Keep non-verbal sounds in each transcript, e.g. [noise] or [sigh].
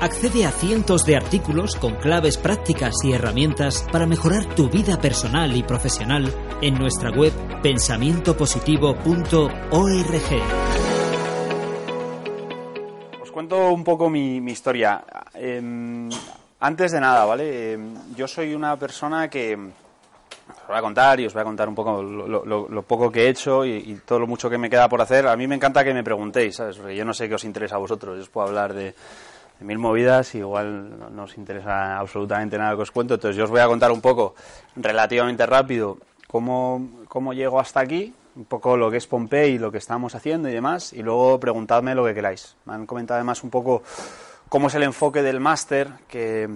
Accede a cientos de artículos con claves prácticas y herramientas para mejorar tu vida personal y profesional en nuestra web pensamientopositivo.org. Os cuento un poco mi, mi historia. Em, antes de nada, ¿vale? Em, yo soy una persona que os voy a contar y os voy a contar un poco lo, poco que he hecho y, todo lo mucho que me queda por hacer. A mí me encanta que me preguntéis, ¿sabes? Yo no sé qué os interesa a vosotros. Yo os puedo hablar de, mil movidas y igual no, no os interesa absolutamente nada que os cuento. Entonces yo os voy a contar un poco, relativamente rápido, cómo, cómo llego hasta aquí, un poco lo que es Pompey, lo que estamos haciendo y demás, y luego preguntadme lo que queráis. Me han comentado además un poco cómo es el enfoque del máster, que,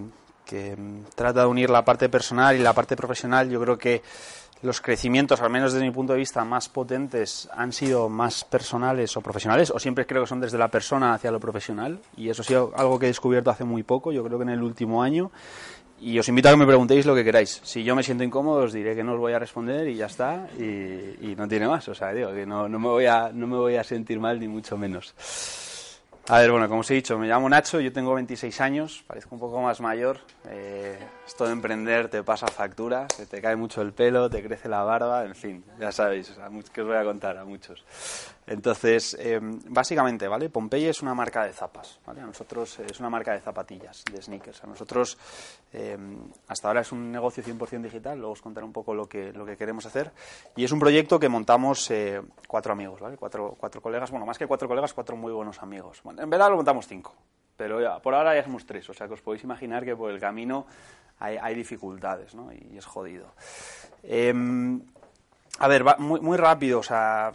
que, mm, trata de unir la parte personal y la parte profesional. Yo creo que los crecimientos, al menos desde mi punto de vista, más potentes han sido más personales o profesionales, o siempre creo que son desde la persona hacia lo profesional, y eso ha sido algo que he descubierto hace muy poco, yo creo que en el último año. Y os invito a que me preguntéis lo que queráis. Si yo me siento incómodo, os diré que no os voy a responder y ya está, y, y no tiene más. O sea, digo que no, no, me voy a, no me voy a sentir mal, ni mucho menos. A ver, bueno, como os he dicho, me llamo Nacho, yo tengo 26 años, parezco un poco más mayor. Eh, esto de emprender te pasa factura, se te cae mucho el pelo, te crece la barba, en fin, ya sabéis, a muchos que os voy a contar, a muchos. Entonces, eh, básicamente, ¿vale? Pompeya es una marca de zapas, ¿vale? A nosotros es una marca de zapatillas, de sneakers. A nosotros, eh, hasta ahora es un negocio 100% digital, luego os contaré un poco lo que, lo que queremos hacer. Y es un proyecto que montamos eh, cuatro amigos, ¿vale? Cuatro, cuatro colegas, bueno, más que cuatro colegas, cuatro muy buenos amigos. Bueno, en verdad lo montamos cinco, pero por ahora ya somos tres, o sea que os podéis imaginar que por el camino hay, hay dificultades, ¿no? Y es jodido. Em, a ver, va muy, muy rápido, o sea,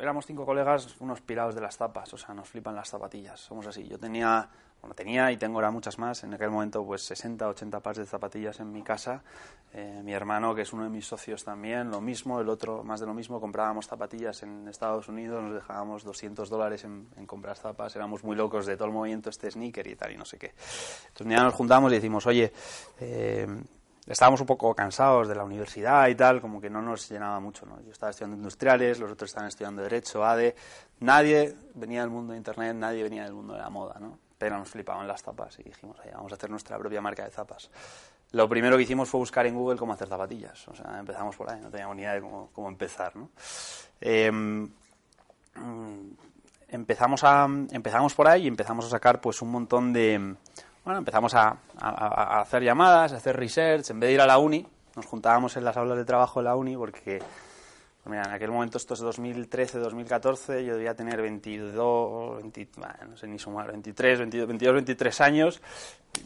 éramos cinco colegas, unos pirados de las zapas, o sea, nos flipan las zapatillas, somos así. Yo tenía, bueno, tenía y tengo ahora muchas más, en aquel momento pues 60, 80 pares de zapatillas en mi casa. Eh, mi hermano, que es uno de mis socios también, lo mismo, el otro más de lo mismo, comprábamos zapatillas en Estados Unidos, nos dejábamos 200 dólares en, comprar zapas, éramos muy locos de todo el movimiento este sneaker y tal y no sé qué. Entonces día nos juntamos y decimos, oye, eh, estábamos un poco cansados de la universidad y tal, como que no nos llenaba mucho, ¿no? Yo estaba estudiando industriales, los otros estaban estudiando Derecho, ADE, nadie venía del mundo de Internet, nadie venía del mundo de la moda, ¿no? Pero nos flipaban las zapas y dijimos, vamos a hacer nuestra propia marca de zapas. Lo primero que hicimos fue buscar en Google cómo hacer zapatillas, empezamos por ahí, no teníamos ni idea de cómo, cómo empezar, ¿no? Em, mm, empezamos a empezamos por ahí y empezamos a sacar pues un montón de bueno empezamos a, a- a hacer llamadas a hacer research. En vez de ir a la uni nos juntábamos en las aulas de trabajo de la uni porque pues mira, en aquel momento esto es 2013 2014 yo debía tener 22 20 bah, no sé ni sumar 23 22 22 23 años.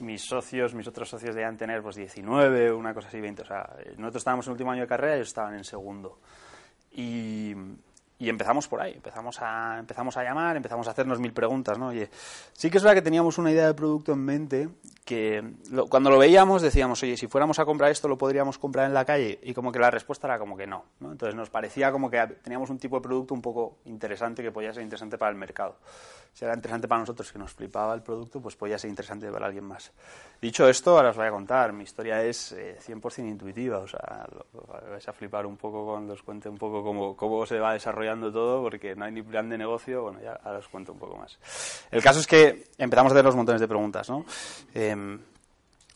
Mis socios mis otros socios debían tener pues 19 una cosa así 20 o sea nosotros estábamos en último año de carrera y ellos estaban en segundo. Y, y empezamos por ahí, empezamos a, empezamos a llamar, empezamos a hacernos mil preguntas, ¿no? Oye, sí que es verdad que teníamos una idea de producto en mente que lo- cuando lo veíamos decíamos, oye, si fuéramos a comprar esto lo podríamos comprar en la calle y como que la respuesta era como que no, ¿no? Entonces nos parecía como que teníamos un tipo de producto un poco interesante que podía ser interesante para el mercado. Si era interesante para nosotros que nos flipaba el producto, pues podía ser interesante para alguien más. Dicho esto, ahora os voy a contar, mi historia es eh, 100% intuitiva, o sea, lo- lo- vais a flipar un poco cuando os cuente un poco cómo, cómo se va desarrollando todo, porque no hay ni plan de negocio, bueno, ya ahora os cuento un poco más. El caso es que empezamos a hacer los montones de preguntas, ¿no? Em,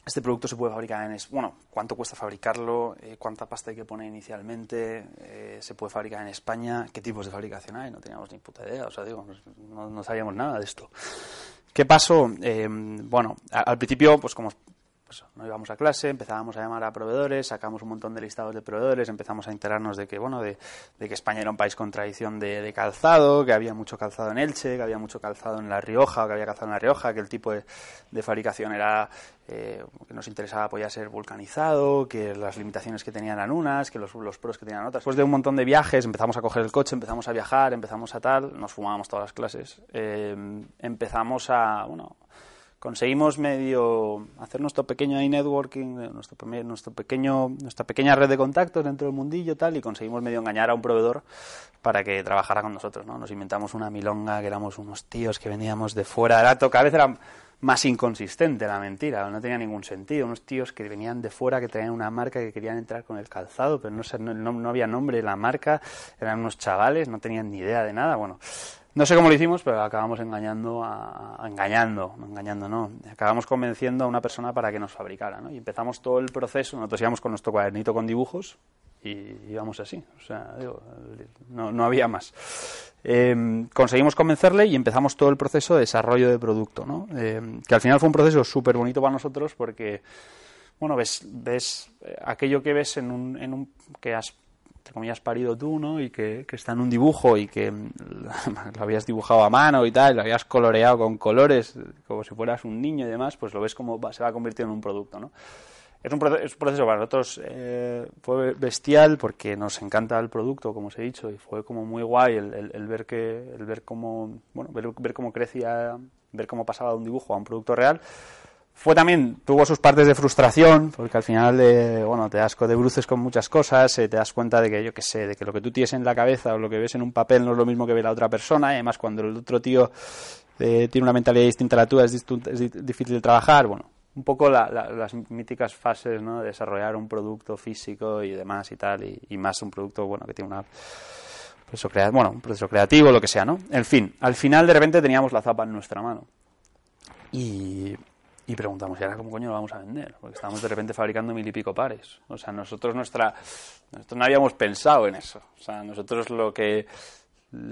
este producto se puede fabricar en... Bueno, ¿cuánto cuesta fabricarlo? Eh, ¿Cuánta pasta hay que poner inicialmente? Eh, ¿Se puede fabricar en España? ¿Qué tipos de fabricación hay? No teníamos ni puta idea, o sea, digo, no, no sabíamos nada de esto. ¿Qué pasó? Eh, bueno, al principio, pues como pues, no íbamos a clase, empezábamos a llamar a proveedores, sacamos un montón de listados de proveedores, empezamos a enterarnos de que, bueno, de, que España era un país con tradición de, calzado, que había mucho calzado en Elche, que había mucho calzado en La Rioja, que había calzado en La Rioja, que el tipo de, fabricación era, eh, que nos interesaba podía ser vulcanizado, que las limitaciones que tenían eran unas, que los, los pros que tenían otras. Después de un montón de viajes, empezamos a coger el coche, empezamos a viajar, empezamos a tal, nos fumábamos todas las clases, eh, empezamos a, bueno, conseguimos medio hacer nuestro pequeño networking, nuestro, nuestro pequeño, nuestra pequeña red de contactos dentro del mundillo tal, y conseguimos medio engañar a un proveedor para que trabajara con nosotros, ¿no? Nos inventamos una milonga, que éramos unos tíos que veníamos de fuera, de rato, cada vez era más inconsistente la mentira, no tenía ningún sentido, unos tíos que venían de fuera, que tenían una marca, que querían entrar con el calzado, pero no, no, no había nombre de la marca, eran unos chavales, no tenían ni idea de nada, bueno, no sé cómo lo hicimos, pero acabamos engañando, a, engañando, engañando, no. Acabamos convenciendo a una persona para que nos fabricara, ¿no? Y empezamos todo el proceso. Nosotros íbamos con nuestro cuadernito con dibujos y íbamos así. O sea, no, no había más. Em, conseguimos convencerle y empezamos todo el proceso de desarrollo de producto, ¿no? Em, que al final fue un proceso súper bonito para nosotros porque, bueno, ves, ves eh, aquello que ves en un, en un que has entre comillas, parido tú, ¿no? Y que, está en un dibujo y que [laughs] lo habías dibujado a mano y tal, lo habías coloreado con colores, como si fueras un niño y demás, pues lo ves como se va a convertir en un producto, ¿no? Es un, proceso, para nosotros eh, fue bestial porque nos encanta el producto, como os he dicho, y fue como muy guay el, ver que el ver cómo bueno ver cómo crecía, ver cómo pasaba de un dibujo a un producto real fue también, tuvo sus partes de frustración, porque al final, de, bueno, te das de bruces con muchas cosas, eh, te das cuenta de que, yo qué sé, de que lo que tú tienes en la cabeza o lo que ves en un papel no es lo mismo que ve la otra persona, y además cuando el otro tío eh, tiene una mentalidad distinta a la tuya es, difícil de trabajar, bueno, un poco las míticas fases, ¿no? De desarrollar un producto físico y demás y tal, y, más un producto, bueno, que tiene una proceso bueno, un proceso creativo, lo que sea, ¿no? En fin, al final de repente teníamos la zapa en nuestra mano. Y y preguntamos, ¿y ahora cómo coño lo vamos a vender? Porque estábamos de repente fabricando mil y pico pares. O sea, nosotros nuestra, nosotros no habíamos pensado en eso. O sea, nosotros lo que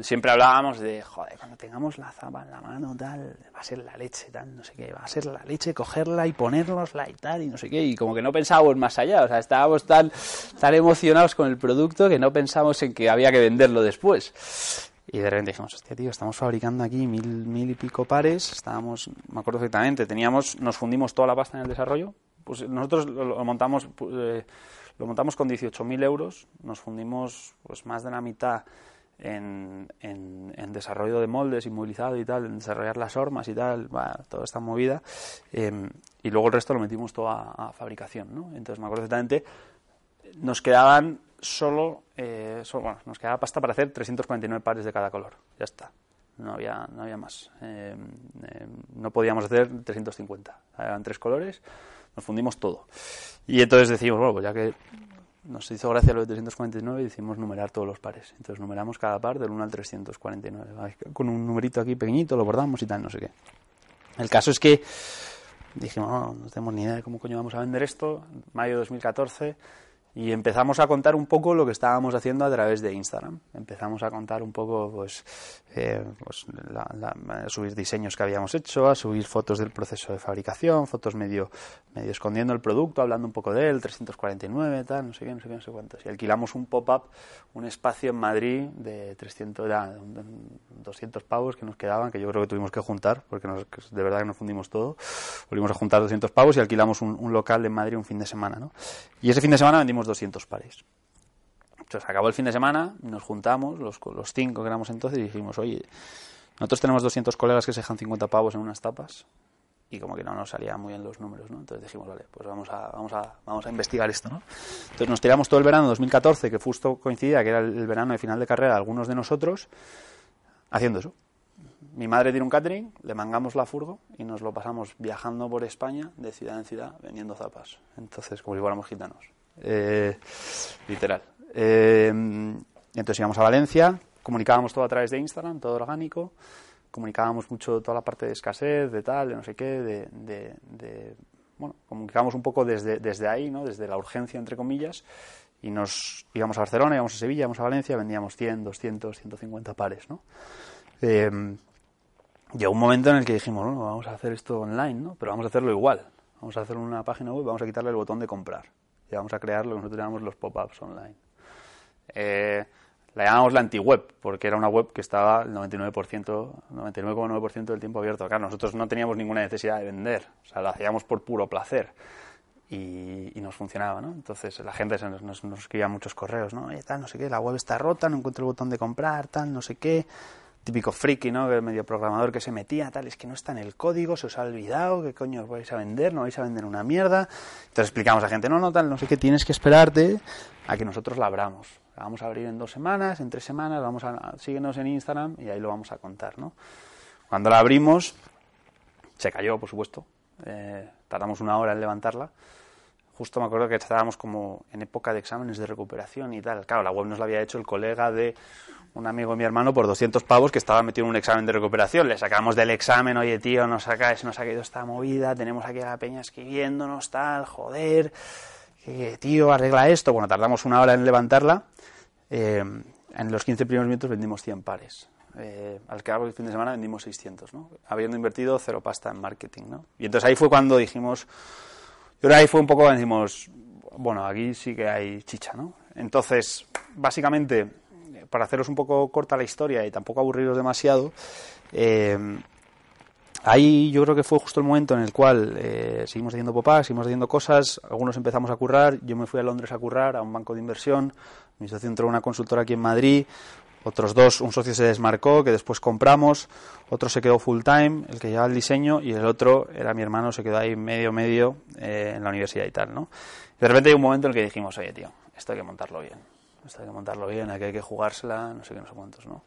siempre hablábamos de, joder, cuando tengamos la zapa en la mano, tal, va a ser la leche, tal, no sé qué, va a ser la leche, cogerla y ponernosla y tal, y no sé qué, y como que no pensábamos más allá, o sea, estábamos tan, tan emocionados con el producto que no pensamos en que había que venderlo después. Y de repente dijimos, hostia, tío, estamos fabricando aquí mil, mil y pico pares, estábamos, me acuerdo perfectamente, teníamos, nos fundimos toda la pasta en el desarrollo, pues nosotros lo, montamos, eh, lo montamos con 18.000 euros, nos fundimos pues más de la mitad en, en, desarrollo de moldes, inmovilizado y tal, en desarrollar las hormas y tal, toda esta movida, em, y luego el resto lo metimos todo a, a fabricación, ¿no? Entonces me acuerdo perfectamente, nos quedaban solo, eh, bueno, nos quedaba pasta para hacer 349 pares de cada color. Ya está. No había, no había más. Eh, eh, no podíamos hacer 350. Eran tres colores, nos fundimos todo. Y entonces decimos, bueno, pues ya que nos hizo gracia lo de 349, decimos numerar todos los pares. Entonces numeramos cada par del 1 al 349. Con un numerito aquí pequeñito lo bordamos y tal, no sé qué. El caso es que dijimos, no, no tenemos ni idea de cómo coño vamos a vender esto. Mayo de 2014 y empezamos a contar un poco lo que estábamos haciendo a través de Instagram. Empezamos a contar un poco, pues, eh, pues a subir diseños que habíamos hecho, a subir fotos del proceso de fabricación, fotos medio, medio escondiendo el producto, hablando un poco de él, 349, tal, no sé qué, no sé qué, no sé cuántos. Y alquilamos un pop-up, un espacio en Madrid de 300, 200 pavos que nos quedaban, que yo creo que tuvimos que juntar, porque de verdad que nos fundimos todo. Volvimos a juntar 200 pavos y alquilamos un, un local en Madrid un fin de semana, ¿no? Y ese fin de semana vendimos 200 pares. Entonces acabó el fin de semana, nos juntamos, los, los cinco que éramos entonces, y dijimos, oye, nosotros tenemos 200 colegas que se dejan 50 pavos en unas tapas, y como que no nos salían muy bien los números, ¿no? Entonces dijimos, vale, pues vamos a, investigar esto, ¿no? Entonces nos tiramos todo el verano 2014, que justo coincidía que era el, verano de final de carrera algunos de nosotros, haciendo eso. Mi madre tiene un catering, le mangamos la furgo y nos lo pasamos viajando por España de ciudad en ciudad vendiendo zapas. Entonces, como si fuéramos gitanos. Eh, literal. Eh, entonces íbamos a Valencia, comunicábamos todo a través de Instagram, todo orgánico, comunicábamos mucho toda la parte de escasez, de tal, de no sé qué, de, bueno, comunicábamos un poco desde, desde ahí, ¿no? desde la urgencia, entre comillas, y nos íbamos a Barcelona, íbamos a Sevilla, íbamos a Valencia, vendíamos 100, 200, 150 pares, ¿no? Eh, llegó un momento en el que dijimos, bueno, vamos a hacer esto online, ¿no? Pero vamos a hacerlo igual. Vamos a hacer una página web, vamos a quitarle el botón de comprar. Y vamos a crear lo que nosotros llamamos los pop-ups online. Eh, la llamamos la anti-web, porque era una web que estaba el 99%, 99,9% del tiempo abierto. Claro, nosotros no teníamos ninguna necesidad de vender, o sea, lo hacíamos por puro placer. Y, nos funcionaba, ¿no? Entonces la gente nos, nos, nos escribía muchos correos, ¿no? tal, no sé qué, la web está rota, no encuentro el botón de comprar, tal, no sé qué típico friki, ¿no? El medio programador que se metía, tal, es que no está en el código, se os ha olvidado, ¿qué coño os vais a vender? No vais a vender una mierda. Entonces explicamos a gente, no, no, tal, no sé qué, tienes que esperarte a que nosotros la abramos. La vamos a abrir en dos semanas, en tres semanas, vamos a, síguenos en Instagram y ahí lo vamos a contar, ¿no? Cuando la abrimos, se cayó, por supuesto. Eh, tardamos una hora en levantarla. Justo me acuerdo que estábamos como en época de exámenes de recuperación y tal. Claro, la web nos la había hecho el colega de un amigo de mi hermano por 200 pavos que estaba metido en un examen de recuperación. Le sacamos del examen, oye tío, nos, saca, nos ha caído esta movida, tenemos aquí a la peña escribiéndonos, tal, joder, que, tío, arregla esto. Bueno, tardamos una hora en levantarla. Eh, en los 15 primeros minutos vendimos 100 pares. Eh, al cabo del fin de semana vendimos 600, ¿no? Habiendo invertido cero pasta en marketing, ¿no? Y entonces ahí fue cuando dijimos, y ahora ahí fue un poco dijimos, bueno, aquí sí que hay chicha, ¿no? Entonces, básicamente, para haceros un poco corta la historia y tampoco aburriros demasiado, eh, ahí yo creo que fue justo el momento en el cual eh, seguimos haciendo popás, seguimos haciendo cosas, algunos empezamos a currar, yo me fui a Londres a currar, a un banco de inversión, mi socio entró a una consultora aquí en Madrid, otros dos, un socio se desmarcó, que después compramos, otro se quedó full time, el que llevaba el diseño, y el otro era mi hermano, se quedó ahí medio, medio eh, en la universidad y tal, ¿no? de repente hay un momento en el que dijimos, oye, tío, esto hay que montarlo bien esto hay que montarlo bien, aquí hay que jugársela, no sé qué, no sé cuántos, ¿no?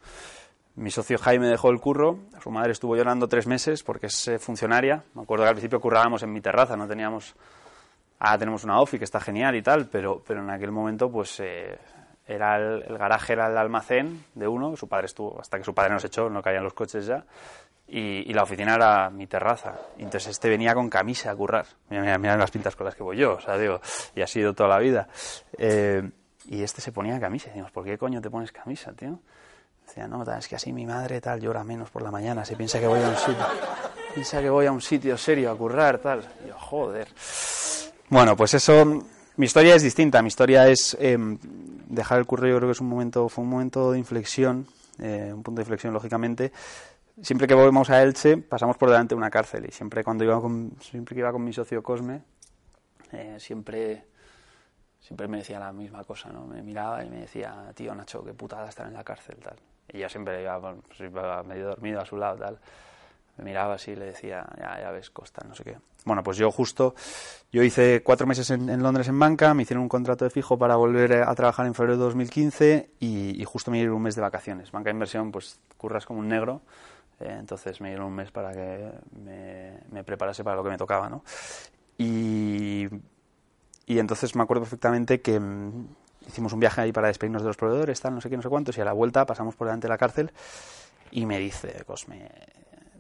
Mi socio Jaime dejó el curro, su madre estuvo llorando tres meses porque es eh, funcionaria. Me acuerdo que al principio currábamos en mi terraza, no teníamos... Ah, tenemos una OFI que está genial y tal, pero, pero en aquel momento pues eh, era el, garaje era el almacén de uno, su padre estuvo, hasta que su padre nos echó, no caían los coches ya, y, la oficina era mi terraza. Entonces este venía con camisa a currar. Mira, mira, las pintas con las que voy yo, o sea, digo, y ha sido toda la vida. Eh, y este se ponía camisa. Y decimos, ¿por qué coño te pones camisa, tío? Decía, no, es que así mi madre tal llora menos por la mañana, se piensa que voy a un sitio, piensa que voy a un sitio serio a currar, tal. Y yo, joder. Bueno, pues eso, mi historia es distinta. Mi historia es em, dejar el curro. Yo creo que es un momento, fue un momento de inflexión, eh, un punto de inflexión, lógicamente. Siempre que volvemos a Elche, pasamos por delante de una cárcel y siempre cuando iba con, siempre que iba con mi socio Cosme, eh, siempre siempre me decía la misma cosa, ¿no? Me miraba y me decía, tío Nacho, qué putada estar en la cárcel, tal. Y yo siempre iba, pues, medio dormido a su lado, tal. Me miraba así y le decía, ya, ya ves, Costa, no sé qué. Bueno, pues yo justo, yo hice cuatro meses en, Londres en banca, me hicieron un contrato de fijo para volver a trabajar en febrero de 2015 y, justo me dieron un mes de vacaciones. Banca de inversión, pues curras como un negro, eh, entonces me dieron un mes para que me, me preparase para lo que me tocaba, ¿no? Y y entonces me acuerdo perfectamente que mm, hicimos un viaje ahí para despedirnos de los proveedores, tal, no sé qué, no sé cuántos, y a la vuelta pasamos por delante de la cárcel y me dice, Cosme,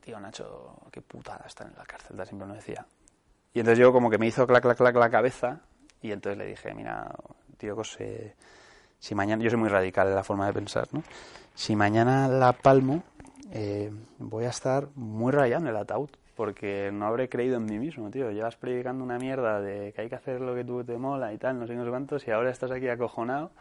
tío Nacho, qué putada estar en la cárcel, tal, siempre me decía. Y entonces yo como que me hizo clac, clac, clac la cabeza y entonces le dije, mira, tío Cosme, si mañana, yo soy muy radical en la forma de pensar, ¿no? Si mañana la palmo, eh, voy a estar muy rayado en el ataúd porque no habré creído en mí mismo, tío. Llevas predicando una mierda de que hay que hacer lo que tú te mola y tal, no sé no sé y ahora estás aquí acojonado,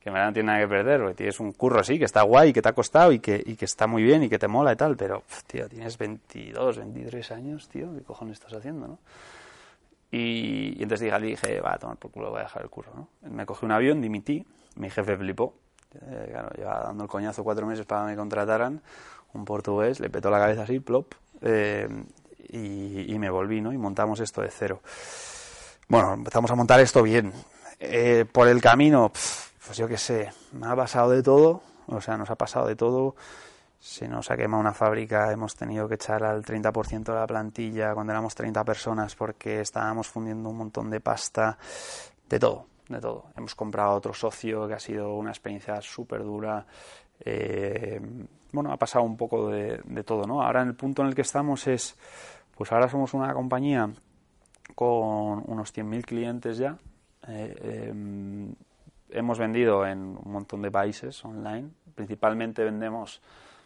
que no tiene nada que perder, porque tienes un curro así, que está guay, que te ha costado y que, y que está muy bien y que te mola y tal, pero, tío, tienes 22, 23 años, tío, ¿qué cojones estás haciendo, no? Y, entonces dije, dije, va a tomar por culo, voy a dejar el curro, ¿no? Me cogí un avión, dimití, mi jefe flipó, eh, claro, llevaba dando el coñazo cuatro meses para que me contrataran, un portugués, le petó la cabeza así, plop, eh, y, me volví, ¿no? Y montamos esto de cero. Bueno, empezamos a montar esto bien. Eh, por el camino, pues yo qué sé, me ha pasado de todo, o sea, nos ha pasado de todo. Se nos ha quemado una fábrica, hemos tenido que echar al 30% de la plantilla cuando éramos 30 personas porque estábamos fundiendo un montón de pasta, de todo, de todo. Hemos comprado otro socio que ha sido una experiencia súper dura. Eh, bueno, ha pasado un poco de, todo, ¿no? Ahora en el punto en el que estamos es, pues ahora somos una compañía con unos 100.000 clientes ya. Eh, em, hemos vendido en un montón de países online. Principalmente vendemos,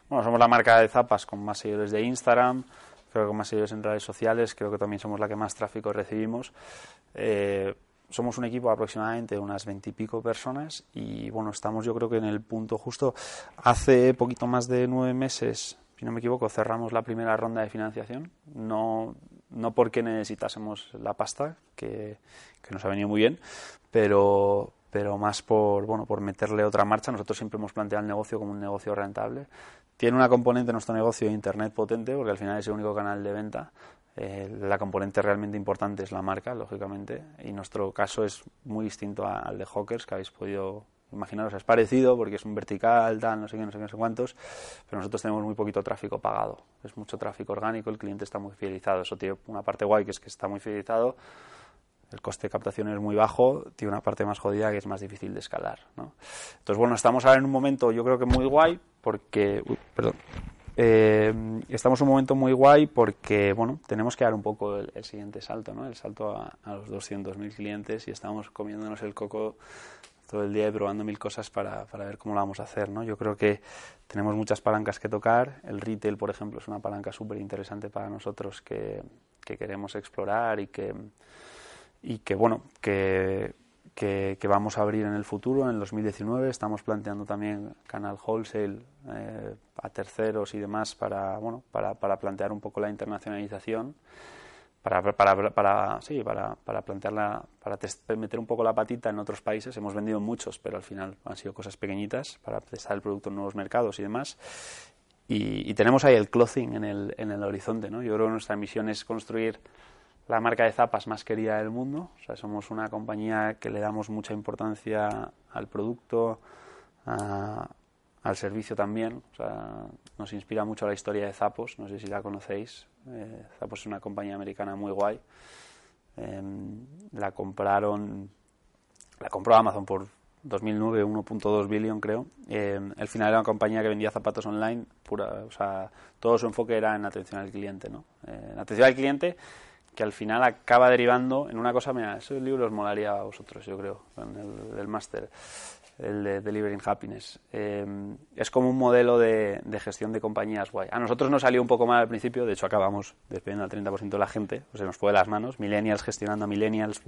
bueno, somos la marca de zapas con más seguidores de Instagram, creo que con más seguidores en redes sociales, creo que también somos la que más tráfico recibimos. Eh, somos un equipo de aproximadamente unas veintipico personas y bueno, estamos yo creo que en el punto justo. Hace poquito más de nueve meses, si no me equivoco, cerramos la primera ronda de financiación. No, no porque necesitásemos la pasta, que, que nos ha venido muy bien, pero, pero más por, bueno, por meterle otra marcha. Nosotros siempre hemos planteado el negocio como un negocio rentable. Tiene una componente en nuestro negocio de Internet potente, porque al final es el único canal de venta. Eh, la componente realmente importante es la marca, lógicamente, y nuestro caso es muy distinto al de Hawkers, que habéis podido imaginaros, es parecido porque es un vertical, tal, no sé qué, no sé qué, no sé cuántos, pero nosotros tenemos muy poquito tráfico pagado. Es mucho tráfico orgánico, el cliente está muy fidelizado. Eso tiene una parte guay que es que está muy fidelizado, el coste de captación es muy bajo, tiene una parte más jodida que es más difícil de escalar. ¿no? Entonces, bueno, estamos ahora en un momento yo creo que muy guay porque... perdón. Eh, estamos en un momento muy guay porque, bueno, tenemos que dar un poco el, siguiente salto, ¿no? El salto a, a los 200.000 clientes y estamos comiéndonos el coco todo el día y probando mil cosas para, para, ver cómo lo vamos a hacer, ¿no? Yo creo que tenemos muchas palancas que tocar. El retail, por ejemplo, es una palanca súper interesante para nosotros que, que queremos explorar y que y que bueno que, que, vamos a abrir en el futuro, en el 2019. Estamos planteando también canal wholesale eh, a terceros y demás para bueno para, para plantear un poco la internacionalización. Para, para, para, sí, para, para plantearla, para meter un poco la patita en otros países. Hemos vendido muchos, pero al final han sido cosas pequeñitas para testar el producto en nuevos mercados y demás. Y, tenemos ahí el clothing en el, en el horizonte. ¿no? Yo creo que nuestra misión es construir la marca de zapas más querida del mundo. O sea, somos una compañía que le damos mucha importancia al producto, al servicio también. O sea, nos inspira mucho la historia de Zapos. No sé si la conocéis. Eh, Zapos es una compañía americana muy guay. Em, la compraron, la compró Amazon por 2009, 1.2 billón creo. Eh, al final era una compañía que vendía zapatos online, pura, o sea, todo su enfoque era en atención al cliente, ¿no? Eh, en atención al cliente que al final acaba derivando en una cosa, mira, ese libro os molaría a vosotros, yo creo, el del máster, el de Delivering Happiness. Eh, es como un modelo de, gestión de compañías guay. A nosotros nos salió un poco mal al principio, de hecho acabamos despidiendo al 30% de la gente, o se nos fue de las manos, millennials gestionando a millennials,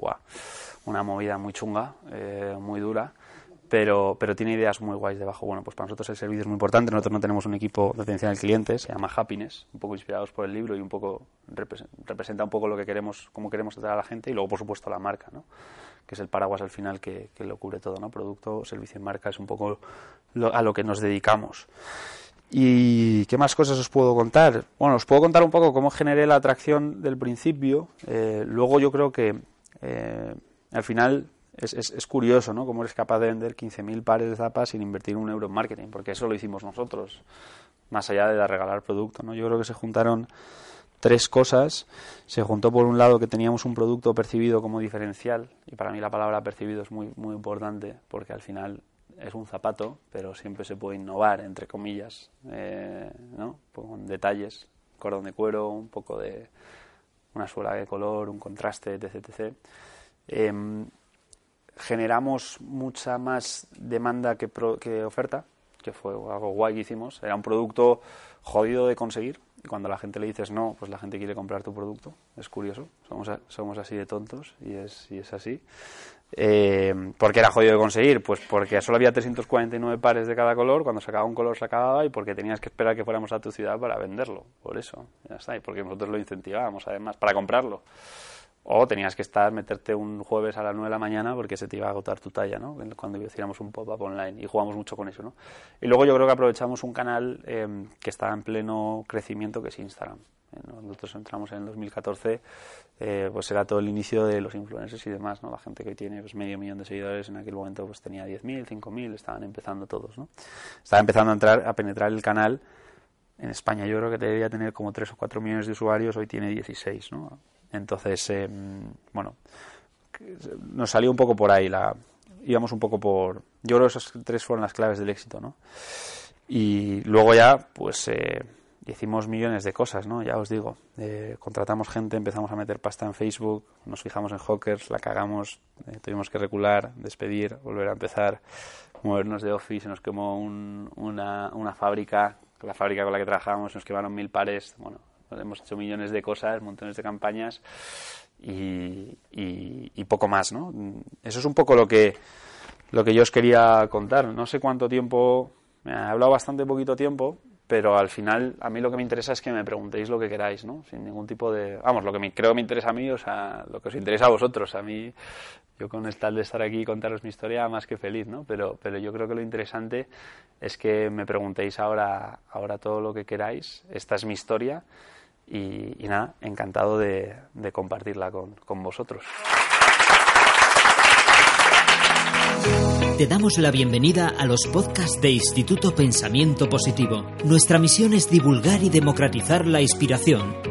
una movida muy chunga, eh, muy dura pero, pero tiene ideas muy guays debajo. Bueno, pues para nosotros el servicio es muy importante. Nosotros no tenemos un equipo de atención al cliente, se llama Happiness, un poco inspirados por el libro y un poco representa un poco lo que queremos, cómo queremos tratar a la gente y luego, por supuesto, la marca, ¿no? que es el paraguas al final que, que lo cubre todo, ¿no? Producto, servicio y marca es un poco a lo que nos dedicamos. ¿Y qué más cosas os puedo contar? Bueno, os puedo contar un poco cómo generé la atracción del principio. Eh, luego yo creo que eh, al final es, es, curioso, ¿no? Cómo eres capaz de vender 15.000 pares de zapas sin invertir un euro en marketing, porque eso lo hicimos nosotros, más allá de regalar producto, ¿no? Yo creo que se juntaron tres cosas. Se juntó por un lado que teníamos un producto percibido como diferencial, y para mí la palabra percibido es muy, muy importante, porque al final es un zapato, pero siempre se puede innovar, entre comillas, eh, ¿no? Con detalles, cordón de cuero, un poco de una suela de color, un contraste, etc. etc generamos mucha más demanda que, que oferta, que fue algo guay que hicimos. Era un producto jodido de conseguir. Y cuando la gente le dices no, pues la gente quiere comprar tu producto. Es curioso. Somos, somos así de tontos y es, y es así. Eh, ¿Por qué era jodido de conseguir? Pues porque solo había 349 pares de cada color. Cuando sacaba un color se acababa y porque tenías que esperar que fuéramos a tu ciudad para venderlo. Por eso. Ya está. Y porque nosotros lo incentivábamos además para comprarlo. O tenías que estar, meterte un jueves a las 9 de la mañana porque se te iba a agotar tu talla, ¿no? Cuando hiciéramos un pop-up online y jugamos mucho con eso, ¿no? Y luego yo creo que aprovechamos un canal em, que está en pleno crecimiento, que es Instagram. Eh, nosotros entramos en el 2014, eh, pues era todo el inicio de los influencers y demás, ¿no? La gente que tiene pues, medio millón de seguidores en aquel momento pues tenía 10.000, 5.000, estaban empezando todos, ¿no? Estaba empezando a entrar, a penetrar el canal. En España yo creo que debería tener como 3 o 4 millones de usuarios, hoy tiene 16, ¿no? Entonces, em, bueno, nos salió un poco por ahí, la, íbamos un poco por... Yo creo que esas tres fueron las claves del éxito, ¿no? Y luego ya, pues, eh, hicimos millones de cosas, ¿no? Ya os digo, eh, contratamos gente, empezamos a meter pasta en Facebook, nos fijamos en Hawkers, la cagamos, eh, tuvimos que recular, despedir, volver a empezar, movernos de office, nos quemó una, una fábrica, la fábrica con la que trabajábamos, nos quemaron mil pares, bueno, hemos hecho millones de cosas, montones de campañas y, y, poco más, ¿no? Eso es un poco lo que, lo que yo os quería contar. No sé cuánto tiempo, me he hablado bastante poquito tiempo, pero al final a mí lo que me interesa es que me preguntéis lo que queráis, ¿no? Sin ningún tipo de... Vamos, lo que me, creo que me interesa a mí, o sea, lo que os interesa a vosotros. A mí, yo con el tal de estar aquí y contaros mi historia, más que feliz, ¿no? Pero, pero yo creo que lo interesante es que me preguntéis ahora, ahora todo lo que queráis. Esta es mi historia y, nada, encantado de, compartirla con vosotros. Te damos la bienvenida a los podcasts de Instituto Pensamiento Positivo. Nuestra misión es divulgar y democratizar la inspiración,